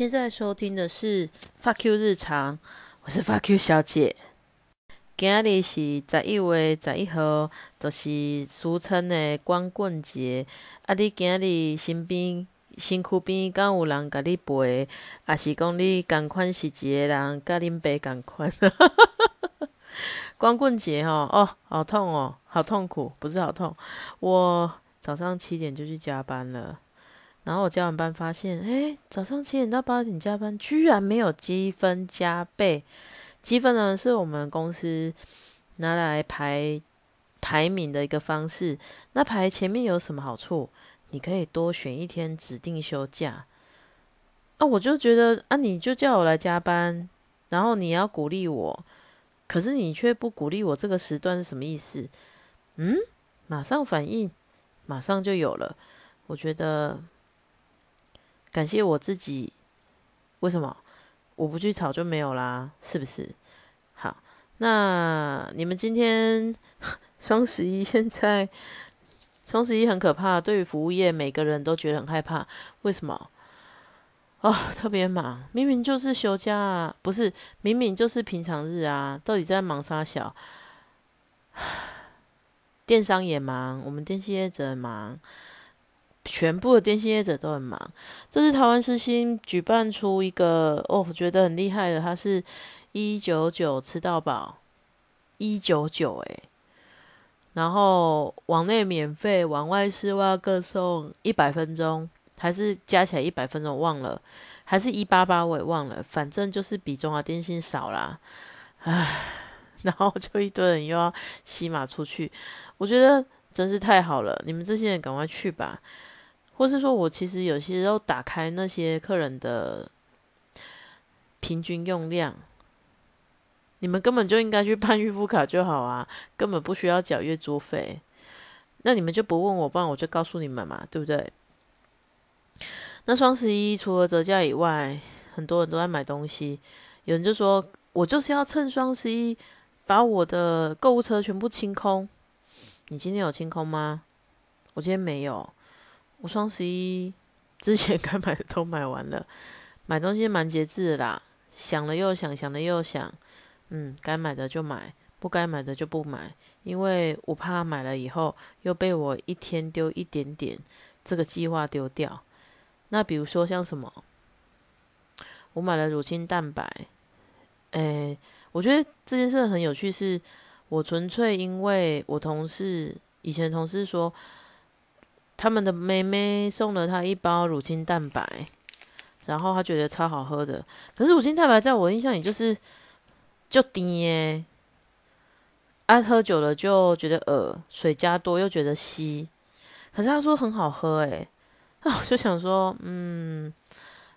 现在收听的是 Fuck You 日常，我是 Fuck You 小姐。今日是十一月十一号，就是俗称的光棍节。啊，你今日身边、身躯边敢有人甲你陪，还是讲你共款是一个人，甲恁爸共款？光棍节吼，哦，好痛哦，好痛苦，不是好痛。我早上七点就去加班了。然后我加完班发现，哎，早上七点到八点加班，居然没有积分加倍。积分呢，是我们公司拿来排排名的一个方式。那排前面有什么好处？你可以多选一天指定休假。啊，我就觉得啊，你就叫我来加班，然后你要鼓励我，可是你却不鼓励我，这个时段是什么意思？嗯，马上反应，马上就有了。我觉得。感谢我自己，为什么我不去吵就没有啦？是不是？好，那你们今天 双十一现在双十一很可怕，对于服务业每个人都觉得很害怕。为什么？哦，特别忙，明明就是休假，啊，不是明明就是平常日啊，到底在忙啥？小 电商也忙，我们电信业者忙。全部的电信业者都很忙。这是台湾私心举办出一个哦，我觉得很厉害的，它是一九九吃到饱，一九九诶，然后往内免费，往外室外各送一百分钟，还是加起来一百分钟，忘了，还是一八八我也忘了，反正就是比中华电信少啦。唉，然后就一堆人又要洗马出去，我觉得真是太好了，你们这些人赶快去吧。或是说，我其实有些时候打开那些客人的平均用量，你们根本就应该去办预付卡就好啊，根本不需要缴月租费。那你们就不问我，不然我就告诉你们嘛，对不对？那双十一除了折价以外，很多人都在买东西。有人就说，我就是要趁双十一把我的购物车全部清空。你今天有清空吗？我今天没有。我双十一之前该买的都买完了，买东西蛮节制的啦，想了又想，想了又想，嗯，该买的就买，不该买的就不买，因为我怕买了以后又被我一天丢一点点这个计划丢掉。那比如说像什么，我买了乳清蛋白，诶，我觉得这件事很有趣，是我纯粹因为我同事以前同事说。他们的妹妹送了他一包乳清蛋白，然后他觉得超好喝的。可是乳清蛋白在我印象里就是就低耶，啊，喝久了就觉得呃，水加多又觉得稀。可是他说很好喝诶，那我就想说，嗯，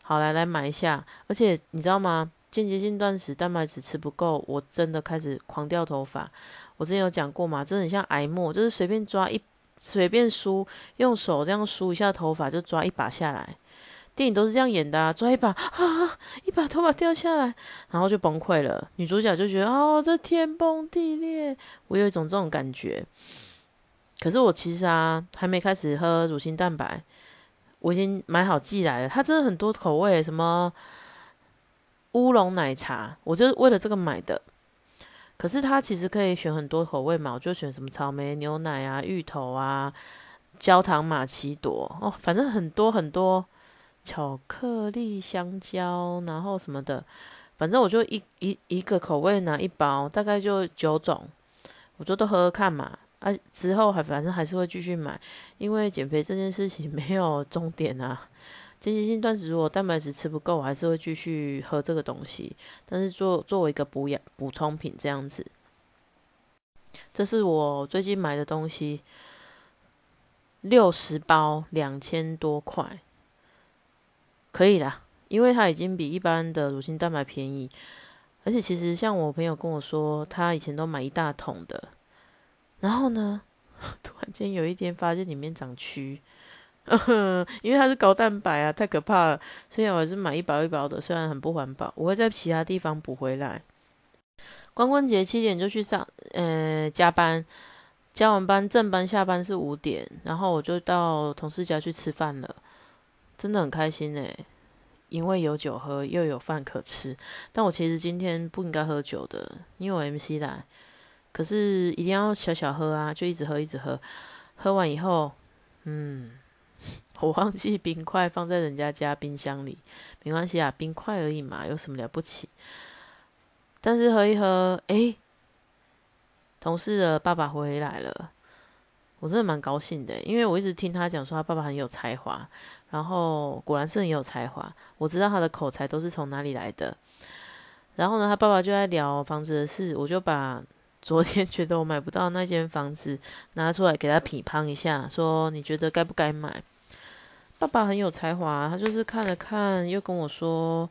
好来来买一下。而且你知道吗？间接性断食，蛋白质吃不够，我真的开始狂掉头发。我之前有讲过嘛，真的很像挨沫，就是随便抓一。随便梳，用手这样梳一下头发，就抓一把下来。电影都是这样演的，啊，抓一把啊，一把头发掉下来，然后就崩溃了。女主角就觉得哦，这天崩地裂。我有一种这种感觉。可是我其实啊，还没开始喝乳清蛋白，我已经买好寄来了。它真的很多口味，什么乌龙奶茶，我就是为了这个买的。可是它其实可以选很多口味嘛，我就选什么草莓牛奶啊、芋头啊、焦糖玛奇朵哦，反正很多很多巧克力香蕉，然后什么的，反正我就一一一个口味拿一包，大概就九种，我就都喝喝看嘛。啊，之后还反正还是会继续买，因为减肥这件事情没有终点啊。间歇性断食，如果蛋白质吃不够，我还是会继续喝这个东西。但是做作为一个补养补充品这样子，这是我最近买的东西，六十包两千多块，可以啦，因为它已经比一般的乳清蛋白便宜。而且其实像我朋友跟我说，他以前都买一大桶的，然后呢，突然间有一天发现里面长蛆。因为它是高蛋白啊，太可怕了。所以我还是买一包一包的，虽然很不环保，我会在其他地方补回来。光棍节七点就去上，呃，加班，加完班正班下班是五点，然后我就到同事家去吃饭了，真的很开心诶。因为有酒喝，又有饭可吃。但我其实今天不应该喝酒的，因为我 MC 来。可是一定要小小喝啊，就一直喝，一直喝。喝完以后，嗯，我忘记冰块放在人家家冰箱里，没关系啊，冰块而已嘛，有什么了不起？但是喝一喝，诶，同事的爸爸回来了，我真的蛮高兴的，因为我一直听他讲说他爸爸很有才华。然后果然是很有才华，我知道他的口才都是从哪里来的。然后呢，他爸爸就在聊房子的事，我就把昨天觉得我买不到那间房子拿出来给他批判一下，说你觉得该不该买？爸爸很有才华，他就是看了看，又跟我说，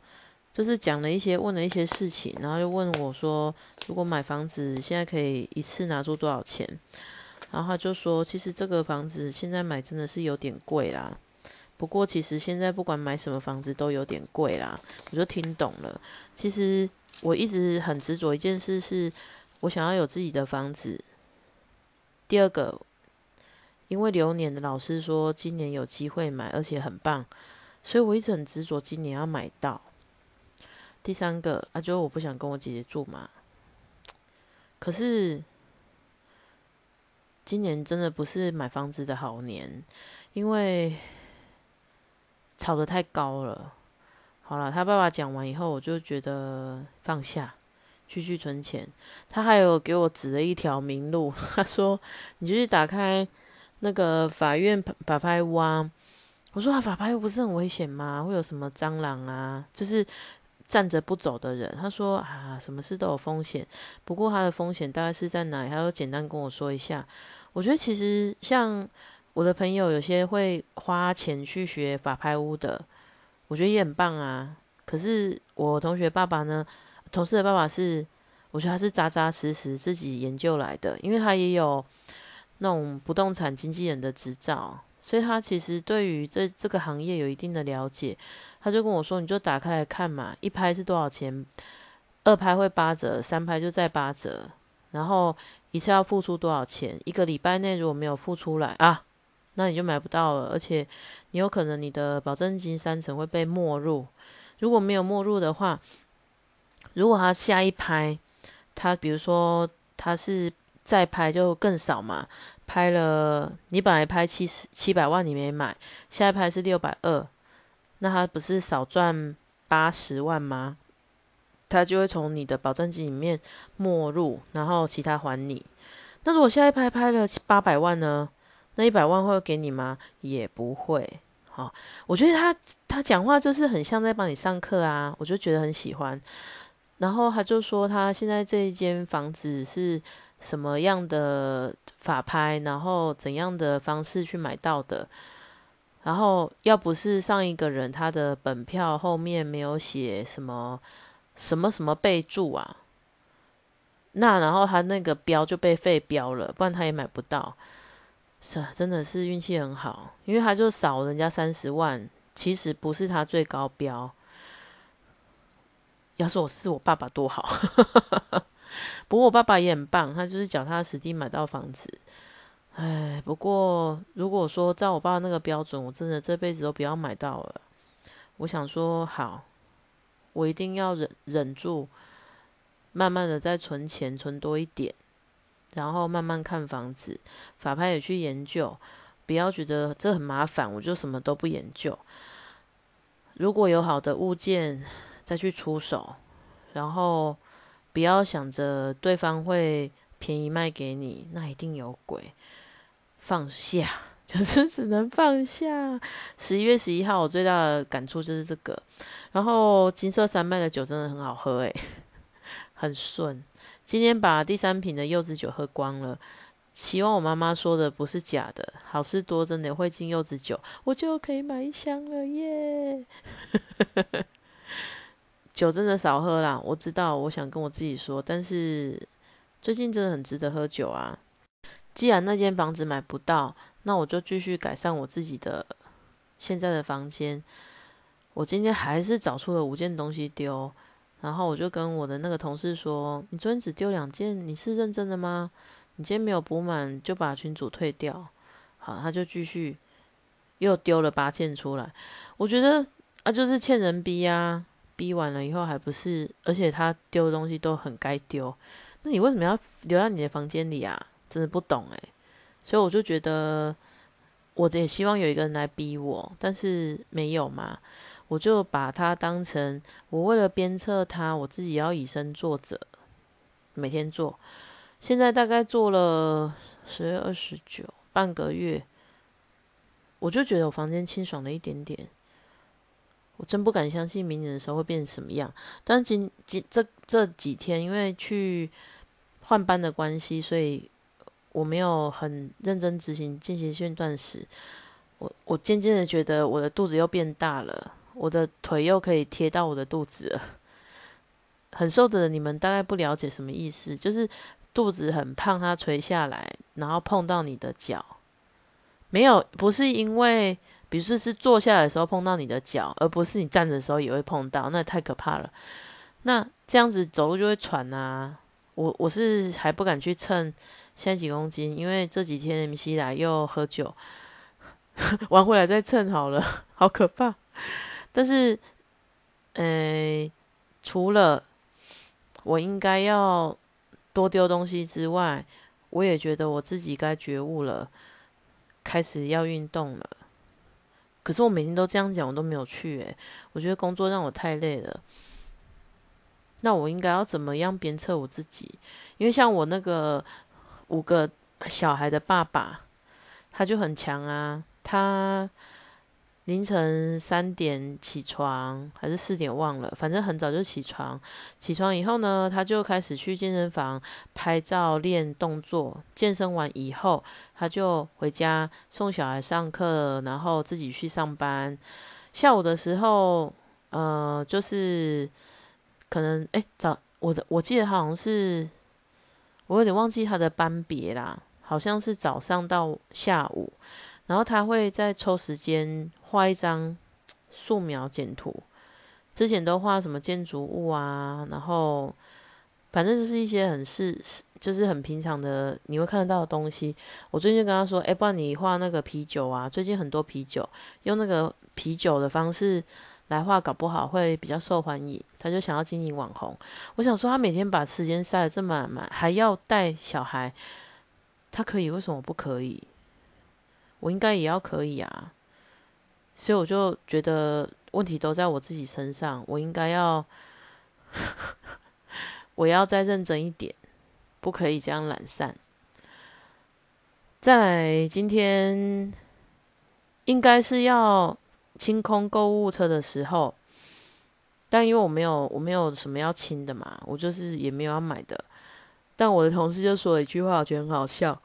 就是讲了一些，问了一些事情，然后又问我说，如果买房子现在可以一次拿出多少钱？然后他就说，其实这个房子现在买真的是有点贵啦。不过，其实现在不管买什么房子都有点贵啦，我就听懂了。其实我一直很执着一件事，是我想要有自己的房子。第二个，因为流年的老师说今年有机会买，而且很棒，所以我一直很执着今年要买到。第三个啊，就我不想跟我姐姐住嘛。可是今年真的不是买房子的好年，因为。炒得太高了，好了，他爸爸讲完以后，我就觉得放下，继续存钱。他还有给我指了一条明路，他说：“你就去打开那个法院法拍屋啊。”我说：“啊，法拍屋不是很危险吗？会有什么蟑螂啊？就是站着不走的人。”他说：“啊，什么事都有风险，不过他的风险大概是在哪里？他就简单跟我说一下。我觉得其实像。我的朋友有些会花钱去学法拍屋的，我觉得也很棒啊。可是我同学爸爸呢，同事的爸爸是，我觉得他是扎扎实实自己研究来的，因为他也有那种不动产经纪人的执照，所以他其实对于这这个行业有一定的了解。他就跟我说：“你就打开来看嘛，一拍是多少钱？二拍会八折，三拍就再八折，然后一次要付出多少钱？一个礼拜内如果没有付出来啊。”那你就买不到了，而且你有可能你的保证金三成会被没入。如果没有没入的话，如果他下一拍，他比如说他是再拍就更少嘛，拍了你本来拍七十七百万你没买，下一拍是六百二，那他不是少赚八十万吗？他就会从你的保证金里面没入，然后其他还你。那如果下一拍拍了八百万呢？那一百万会给你吗？也不会。好，我觉得他他讲话就是很像在帮你上课啊，我就觉得很喜欢。然后他就说他现在这一间房子是什么样的法拍，然后怎样的方式去买到的。然后要不是上一个人他的本票后面没有写什么什么什么备注啊，那然后他那个标就被废标了，不然他也买不到。是，真的是运气很好，因为他就少人家三十万，其实不是他最高标。要是我是我爸爸多好，不过我爸爸也很棒，他就是脚踏实地买到房子。唉，不过如果说照我爸那个标准，我真的这辈子都不要买到了。我想说，好，我一定要忍忍住，慢慢的再存钱，存多一点。然后慢慢看房子，法拍也去研究，不要觉得这很麻烦，我就什么都不研究。如果有好的物件，再去出手，然后不要想着对方会便宜卖给你，那一定有鬼。放下，就是只能放下。十一月十一号，我最大的感触就是这个。然后金色山脉的酒真的很好喝，诶，很顺。今天把第三瓶的柚子酒喝光了，希望我妈妈说的不是假的。好事多真的会进柚子酒，我就可以买一箱了耶！酒真的少喝啦，我知道，我想跟我自己说，但是最近真的很值得喝酒啊。既然那间房子买不到，那我就继续改善我自己的现在的房间。我今天还是找出了五件东西丢。然后我就跟我的那个同事说：“你昨天只丢两件，你是认真的吗？你今天没有补满，就把群主退掉。”好，他就继续又丢了八件出来。我觉得啊，就是欠人逼啊，逼完了以后还不是，而且他丢东西都很该丢，那你为什么要留在你的房间里啊？真的不懂诶。所以我就觉得，我也希望有一个人来逼我，但是没有嘛，我就把它当成我为了鞭策他，我自己要以身作则，每天做。现在大概做了十月二十九半个月，我就觉得我房间清爽了一点点。我真不敢相信明年的时候会变成什么样。但今今这这几天，因为去换班的关系，所以我没有很认真执行间歇性断食。我我渐渐的觉得我的肚子又变大了，我的腿又可以贴到我的肚子了。很瘦的，你们大概不了解什么意思，就是。肚子很胖，它垂下来，然后碰到你的脚，没有，不是因为，比如说是坐下来的时候碰到你的脚，而不是你站着的时候也会碰到，那太可怕了。那这样子走路就会喘啊。我我是还不敢去称现在几公斤，因为这几天 M C 来又喝酒，玩回来再称好了，好可怕。但是，呃，除了我应该要。多丢东西之外，我也觉得我自己该觉悟了，开始要运动了。可是我每天都这样讲，我都没有去。诶，我觉得工作让我太累了。那我应该要怎么样鞭策我自己？因为像我那个五个小孩的爸爸，他就很强啊，他。凌晨三点起床还是四点忘了，反正很早就起床。起床以后呢，他就开始去健身房拍照练动作。健身完以后，他就回家送小孩上课，然后自己去上班。下午的时候，呃，就是可能哎早我的我记得好像是我有点忘记他的班别啦，好像是早上到下午。然后他会再抽时间画一张素描简图，之前都画什么建筑物啊，然后反正就是一些很是就是很平常的你会看得到的东西。我最近就跟他说，哎，不然你画那个啤酒啊，最近很多啤酒，用那个啤酒的方式来画，搞不好会比较受欢迎。他就想要经营网红，我想说他每天把时间塞得这么满，还要带小孩，他可以，为什么不可以？我应该也要可以啊，所以我就觉得问题都在我自己身上，我应该要，我要再认真一点，不可以这样懒散。在今天应该是要清空购物车的时候，但因为我没有我没有什么要清的嘛，我就是也没有要买的。但我的同事就说了一句话，我觉得很好笑。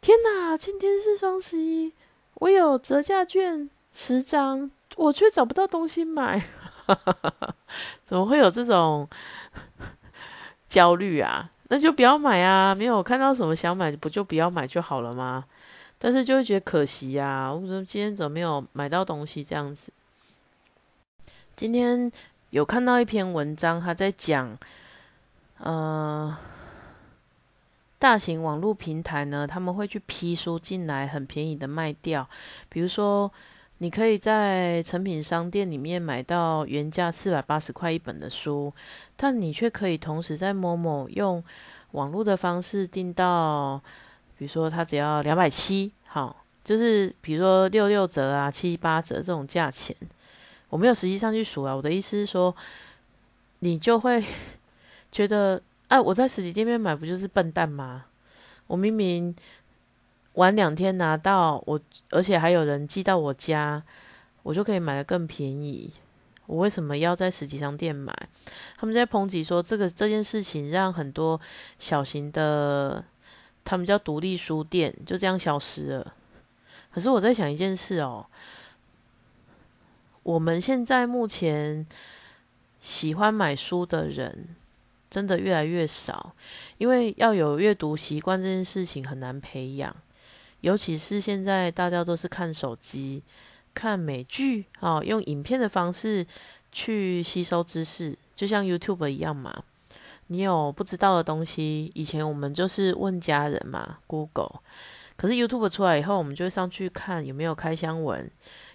天哪，今天是双十一，我有折价券十张，我却找不到东西买，怎么会有这种 焦虑啊？那就不要买啊！没有看到什么想买，不就不要买就好了吗？但是就会觉得可惜呀，为什么今天怎么没有买到东西？这样子，今天有看到一篇文章，他在讲，呃。大型网络平台呢，他们会去批书进来，很便宜的卖掉。比如说，你可以在成品商店里面买到原价四百八十块一本的书，但你却可以同时在某某用网络的方式订到，比如说它只要两百七，好，就是比如说六六折啊、七八折这种价钱。我没有实际上去数啊，我的意思是说，你就会 觉得。哎，我在实体店面买不就是笨蛋吗？我明明晚两天拿到，我而且还有人寄到我家，我就可以买的更便宜。我为什么要在实体商店买？他们在抨击说，这个这件事情让很多小型的，他们叫独立书店，就这样消失了。可是我在想一件事哦，我们现在目前喜欢买书的人。真的越来越少，因为要有阅读习惯这件事情很难培养，尤其是现在大家都是看手机、看美剧啊，用影片的方式去吸收知识，就像 YouTube 一样嘛。你有不知道的东西，以前我们就是问家人嘛，Google。可是 YouTube 出来以后，我们就上去看有没有开箱文，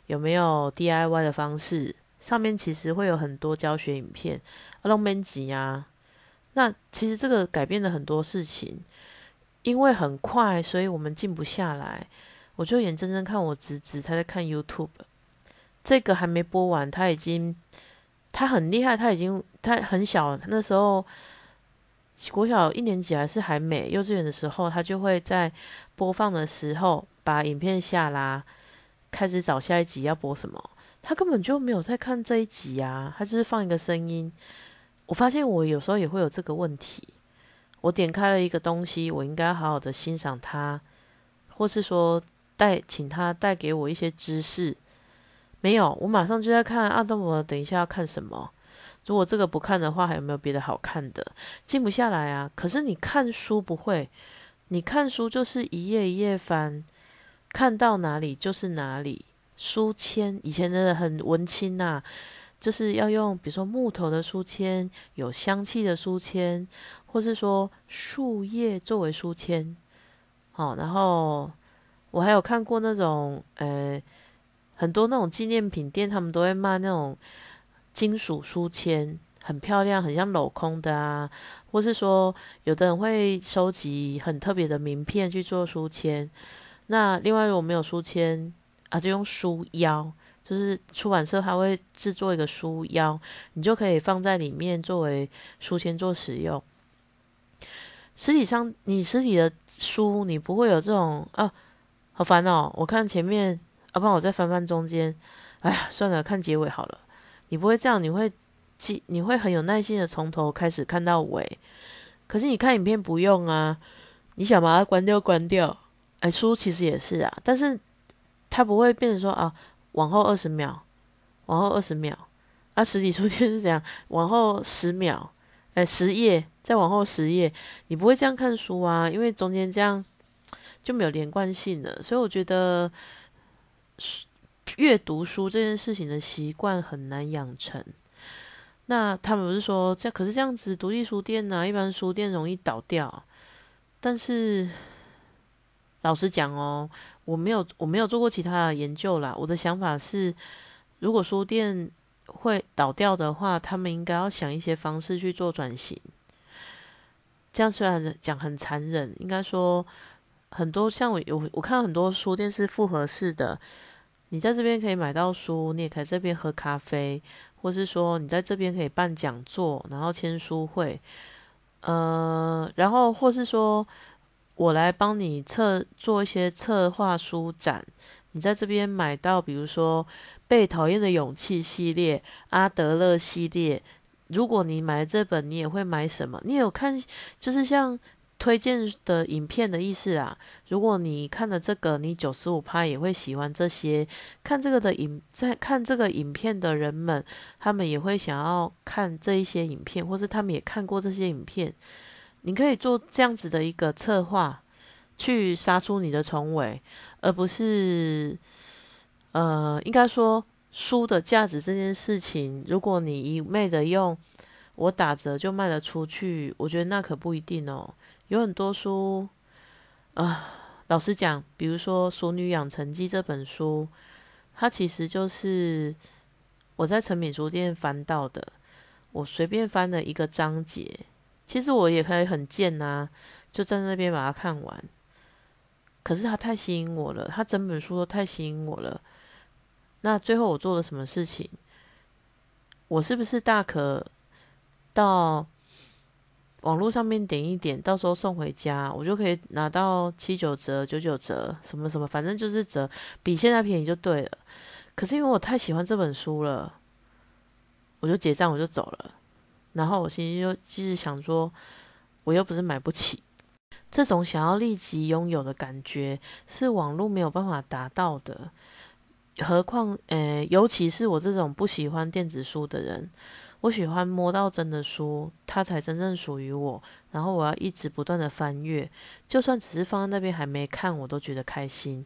有没有 DIY 的方式。上面其实会有很多教学影片，弄编辑啊。那其实这个改变了很多事情，因为很快，所以我们静不下来。我就眼睁睁看我侄子他在看 YouTube，这个还没播完，他已经他很厉害，他已经他很小，那时候国小一年级还是还没幼稚园的时候，他就会在播放的时候把影片下拉，开始找下一集要播什么。他根本就没有在看这一集啊，他就是放一个声音。我发现我有时候也会有这个问题，我点开了一个东西，我应该好好的欣赏它，或是说带请他带给我一些知识。没有，我马上就在看啊，那我等一下要看什么？如果这个不看的话，还有没有别的好看的？静不下来啊。可是你看书不会，你看书就是一页一页翻，看到哪里就是哪里。书签以前真的很文青呐。就是要用，比如说木头的书签，有香气的书签，或是说树叶作为书签，好，然后我还有看过那种，呃，很多那种纪念品店，他们都会卖那种金属书签，很漂亮，很像镂空的啊，或是说有的人会收集很特别的名片去做书签。那另外如果没有书签啊，就用书腰。就是出版社它会制作一个书腰，你就可以放在里面作为书签做使用。实体上，你实体的书你不会有这种啊，好烦哦！我看前面，啊不然我再翻翻中间。哎呀，算了，看结尾好了。你不会这样，你会记，你会很有耐心的从头开始看到尾。可是你看影片不用啊，你想把它关掉关掉。哎，书其实也是啊，但是它不会变成说啊。往后二十秒，往后二十秒，啊，实体书店是这样？往后十秒，哎，十页，再往后十页，你不会这样看书啊，因为中间这样就没有连贯性了。所以我觉得阅读书这件事情的习惯很难养成。那他们不是说这可是这样子，独立书店呢，一般书店容易倒掉，但是。老实讲哦，我没有我没有做过其他的研究啦。我的想法是，如果书店会倒掉的话，他们应该要想一些方式去做转型。这样虽然讲很残忍，应该说很多像我有我看到很多书店是复合式的，你在这边可以买到书，你也可以这边喝咖啡，或是说你在这边可以办讲座，然后签书会，呃，然后或是说。我来帮你策做一些策划书展，你在这边买到，比如说《被讨厌的勇气》系列、阿德勒系列。如果你买这本，你也会买什么？你有看，就是像推荐的影片的意思啊。如果你看了这个，你九十五趴也会喜欢这些。看这个的影，在看这个影片的人们，他们也会想要看这一些影片，或是他们也看过这些影片。你可以做这样子的一个策划，去杀出你的重围，而不是，呃，应该说书的价值这件事情，如果你一昧的用我打折就卖得出去，我觉得那可不一定哦。有很多书，啊，老实讲，比如说《熟女养成记》这本书，它其实就是我在成品书店翻到的，我随便翻了一个章节。其实我也可以很贱呐，就站在那边把它看完。可是它太吸引我了，它整本书都太吸引我了。那最后我做了什么事情？我是不是大可到网络上面点一点，到时候送回家，我就可以拿到七九折、九九折，什么什么，反正就是折，比现在便宜就对了。可是因为我太喜欢这本书了，我就结账，我就走了。然后我心里就继续想说，我又不是买不起，这种想要立即拥有的感觉是网络没有办法达到的。何况，呃，尤其是我这种不喜欢电子书的人，我喜欢摸到真的书，它才真正属于我。然后我要一直不断的翻阅，就算只是放在那边还没看，我都觉得开心。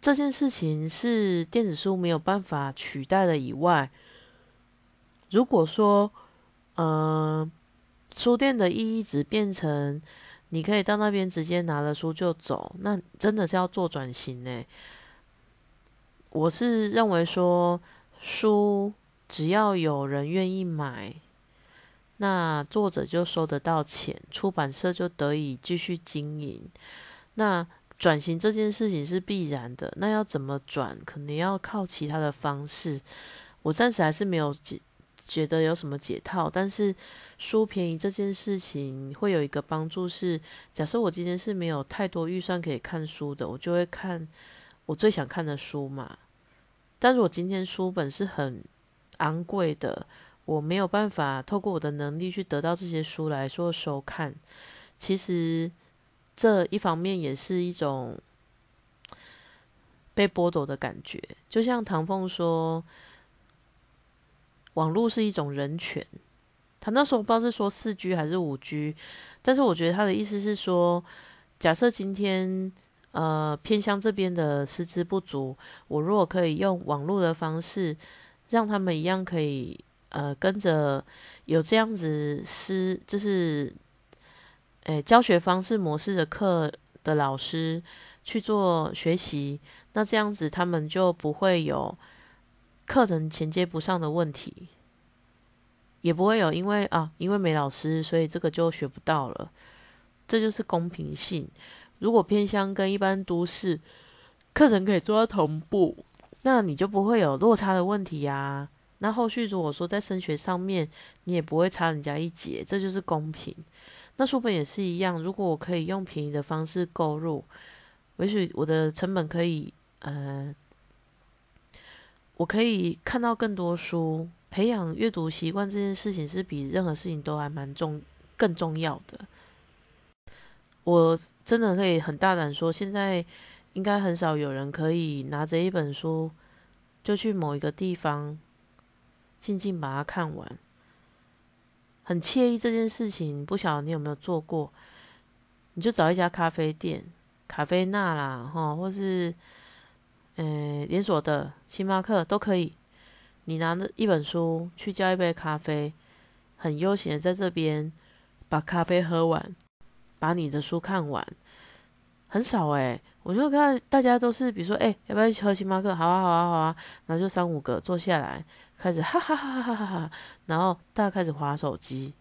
这件事情是电子书没有办法取代的。以外，如果说，呃，书店的意义只变成你可以到那边直接拿了书就走，那真的是要做转型呢。我是认为说，书只要有人愿意买，那作者就收得到钱，出版社就得以继续经营。那转型这件事情是必然的，那要怎么转，可能要靠其他的方式。我暂时还是没有觉得有什么解套，但是书便宜这件事情会有一个帮助是，假设我今天是没有太多预算可以看书的，我就会看我最想看的书嘛。但如果今天书本是很昂贵的，我没有办法透过我的能力去得到这些书来说收看，其实。这一方面也是一种被剥夺的感觉，就像唐凤说，网络是一种人权。他那时候不知道是说四 G 还是五 G，但是我觉得他的意思是说，假设今天呃偏乡这边的师资不足，我如果可以用网络的方式，让他们一样可以呃跟着有这样子师，就是。诶，教学方式模式的课的老师去做学习，那这样子他们就不会有课程衔接不上的问题，也不会有因为啊，因为没老师，所以这个就学不到了。这就是公平性。如果偏乡跟一般都市课程可以做到同步，那你就不会有落差的问题呀。那后续如果说在升学上面，你也不会差人家一截，这就是公平。那书本也是一样，如果我可以用便宜的方式购入，也许我的成本可以，呃，我可以看到更多书，培养阅读习惯这件事情是比任何事情都还蛮重、更重要的。我真的可以很大胆说，现在应该很少有人可以拿着一本书就去某一个地方静静把它看完。很惬意这件事情，不晓得你有没有做过？你就找一家咖啡店，咖啡那啦，哈，或是，呃，连锁的星巴克都可以。你拿着一本书去叫一杯咖啡，很悠闲的在这边把咖啡喝完，把你的书看完，很少诶，我就看大家都是，比如说，哎，要不要去喝星巴克？好啊，好啊，好啊，然后就三五个坐下来。开始哈哈哈哈哈哈，然后大家开始划手机。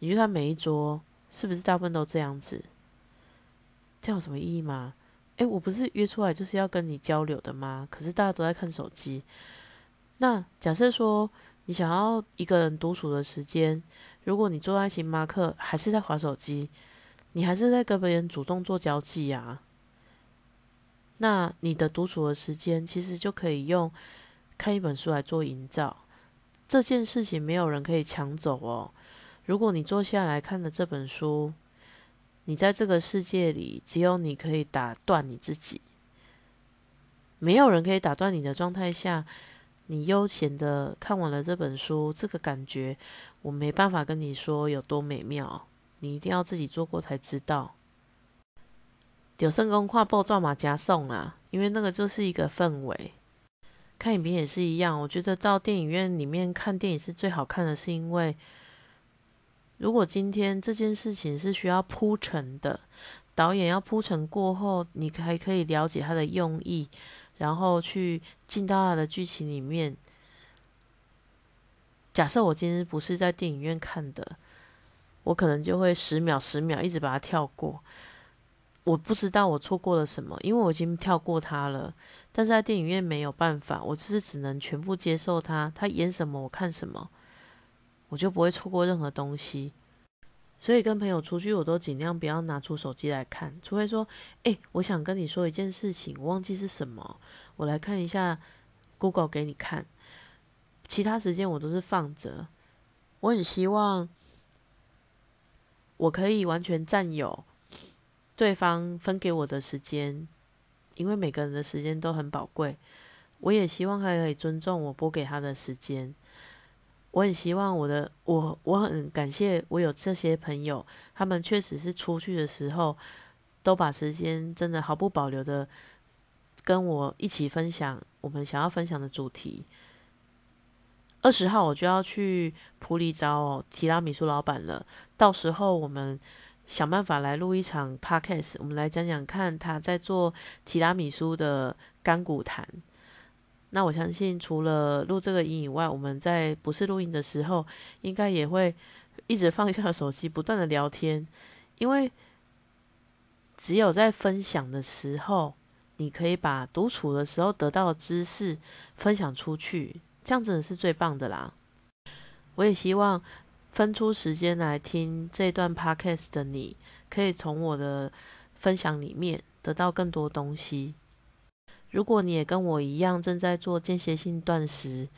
你去看每一桌是不是大部分都这样子？这样有什么意义吗？诶，我不是约出来就是要跟你交流的吗？可是大家都在看手机。那假设说你想要一个人独处的时间，如果你坐在星巴克还是在划手机，你还是在跟别人主动做交际啊？那你的独处的时间其实就可以用。看一本书来做营造，这件事情没有人可以抢走哦。如果你坐下来看的这本书，你在这个世界里只有你可以打断你自己，没有人可以打断你的状态下，你悠闲的看完了这本书，这个感觉我没办法跟你说有多美妙，你一定要自己做过才知道。有圣公跨步转马加送啊，因为那个就是一个氛围。看影片也是一样，我觉得到电影院里面看电影是最好看的，是因为如果今天这件事情是需要铺陈的，导演要铺陈过后，你还可以了解他的用意，然后去进到他的剧情里面。假设我今天不是在电影院看的，我可能就会十秒十秒一直把它跳过。我不知道我错过了什么，因为我已经跳过它了。但是在电影院没有办法，我就是只能全部接受他，他演什么我看什么，我就不会错过任何东西。所以跟朋友出去，我都尽量不要拿出手机来看，除非说，哎，我想跟你说一件事情，我忘记是什么，我来看一下 Google 给你看。其他时间我都是放着。我很希望我可以完全占有。对方分给我的时间，因为每个人的时间都很宝贵，我也希望他可以尊重我拨给他的时间。我很希望我的我我很感谢我有这些朋友，他们确实是出去的时候都把时间真的毫不保留的跟我一起分享我们想要分享的主题。二十号我就要去普里找提拉米苏老板了，到时候我们。想办法来录一场 podcast，我们来讲讲看他在做提拉米苏的干股谈。那我相信，除了录这个音以外，我们在不是录音的时候，应该也会一直放下手机，不断的聊天，因为只有在分享的时候，你可以把独处的时候得到的知识分享出去，这样子是最棒的啦。我也希望分出时间来听这段 podcast 的你，可以从我的分享里面得到更多东西。如果你也跟我一样正在做间歇性断食，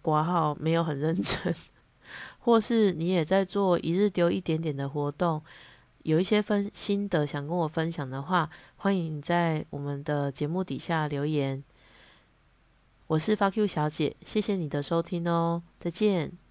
挂号没有很认真，或是你也在做一日丢一点点的活动，有一些分心得想跟我分享的话，欢迎在我们的节目底下留言。我是发 Q 小姐，谢谢你的收听哦，再见。